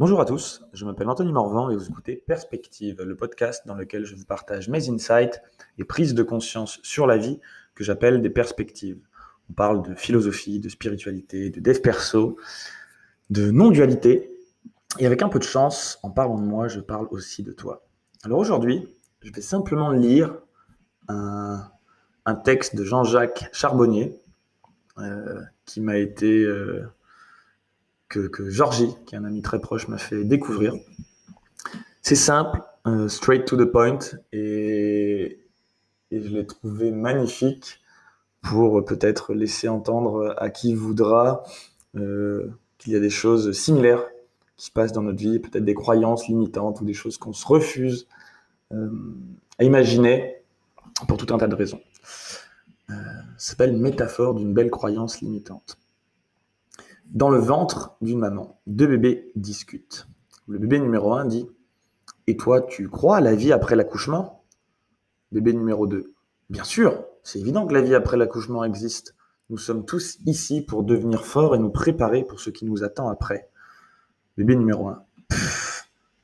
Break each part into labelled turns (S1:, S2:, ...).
S1: Bonjour à tous, je m'appelle Anthony Morvan et vous écoutez Perspective, le podcast dans lequel je vous partage mes insights et prises de conscience sur la vie que j'appelle des perspectives. On parle de philosophie, de spiritualité, de dev perso, de non-dualité. Et avec un peu de chance, en parlant de moi, je parle aussi de toi. Alors aujourd'hui, je vais simplement lire un, texte de Jean-Jacques Charbonnier euh, qui m'a été... Euh, que, Georgie, qui est un ami très proche, m'a fait découvrir. C'est simple, euh, straight to the point, et, je l'ai trouvé magnifique pour peut-être laisser entendre à qui voudra euh, qu'il y a des choses similaires qui se passent dans notre vie, peut-être des croyances limitantes ou des choses qu'on se refuse euh, à imaginer pour tout un tas de raisons. Euh, s'appelle métaphore d'une belle croyance limitante. Dans le ventre d'une maman, deux bébés discutent. Le bébé numéro 1 dit Et toi, tu crois à la vie après l'accouchement? Bébé numéro 2 Bien sûr, c'est évident que la vie après l'accouchement existe. Nous sommes tous ici pour devenir forts et nous préparer pour ce qui nous attend après. Bébé numéro 1.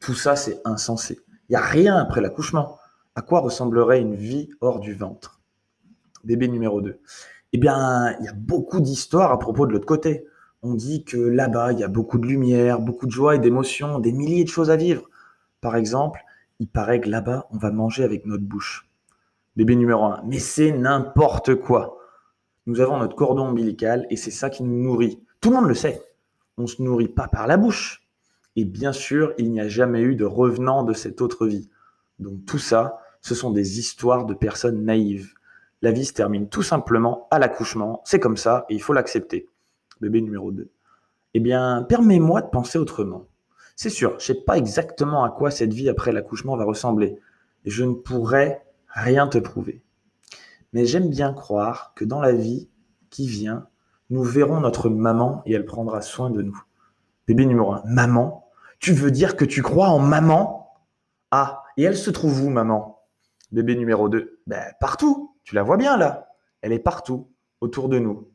S1: tout ça, c'est insensé. Il n'y a rien après l'accouchement. À quoi ressemblerait une vie hors du ventre? Bébé numéro 2. Eh bien, il y a beaucoup d'histoires à propos de l'autre côté. On dit que là-bas, il y a beaucoup de lumière, beaucoup de joie et d'émotions, des milliers de choses à vivre. Par exemple, il paraît que là-bas, on va manger avec notre bouche. Bébé numéro 1. Mais c'est n'importe quoi. Nous avons notre cordon ombilical et c'est ça qui nous nourrit. Tout le monde le sait. On ne se nourrit pas par la bouche. Et bien sûr, il n'y a jamais eu de revenant de cette autre vie. Donc tout ça, ce sont des histoires de personnes naïves. La vie se termine tout simplement à l'accouchement. C'est comme ça et il faut l'accepter. Bébé numéro 2. Eh bien, permets-moi de penser autrement. C'est sûr, je ne sais pas exactement à quoi cette vie après l'accouchement va ressembler. Et je ne pourrais rien te prouver. Mais j'aime bien croire que dans la vie qui vient, nous verrons notre maman et elle prendra soin de nous. Bébé numéro 1. Maman? Tu veux dire que tu crois en maman? Ah, et elle se trouve où, maman? Bébé numéro 2. Ben, partout. Tu la vois bien là. Elle est partout, autour de nous.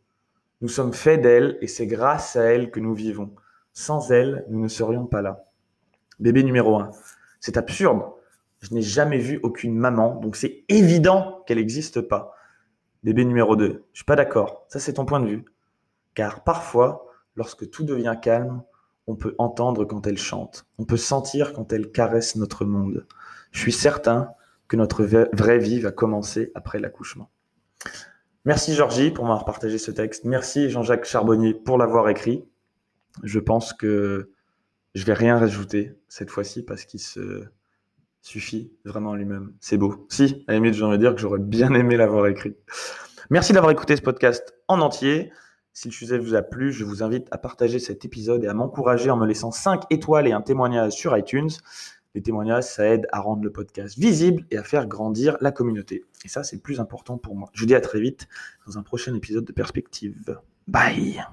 S1: Nous sommes faits d'elle et c'est grâce à elle que nous vivons. Sans elle, nous ne serions pas là. Bébé numéro 1. C'est absurde. Je n'ai jamais vu aucune maman, donc c'est évident qu'elle n'existe pas. Bébé numéro 2, je suis pas d'accord, ça c'est ton point de vue. Car parfois, lorsque tout devient calme, on peut entendre quand elle chante, on peut sentir quand elle caresse notre monde. Je suis certain que notre vraie vie va commencer après l'accouchement. Merci Georgie pour m'avoir partagé ce texte. Merci Jean-Jacques Charbonnier pour l'avoir écrit. Je pense que je vais rien rajouter cette fois-ci parce qu'il suffit vraiment lui-même. C'est beau. Si, à la limite, j'aimerais dire que j'aurais bien aimé l'avoir écrit. Merci d'avoir écouté ce podcast en entier. Si le sujet vous a plu, je vous invite à partager cet épisode et à m'encourager en me laissant 5 étoiles et un témoignage sur iTunes. Les témoignages, ça aide à rendre le podcast visible et à faire grandir la communauté. Et ça, c'est plus important pour moi. Je vous dis à très vite dans un prochain épisode de Perspective. Bye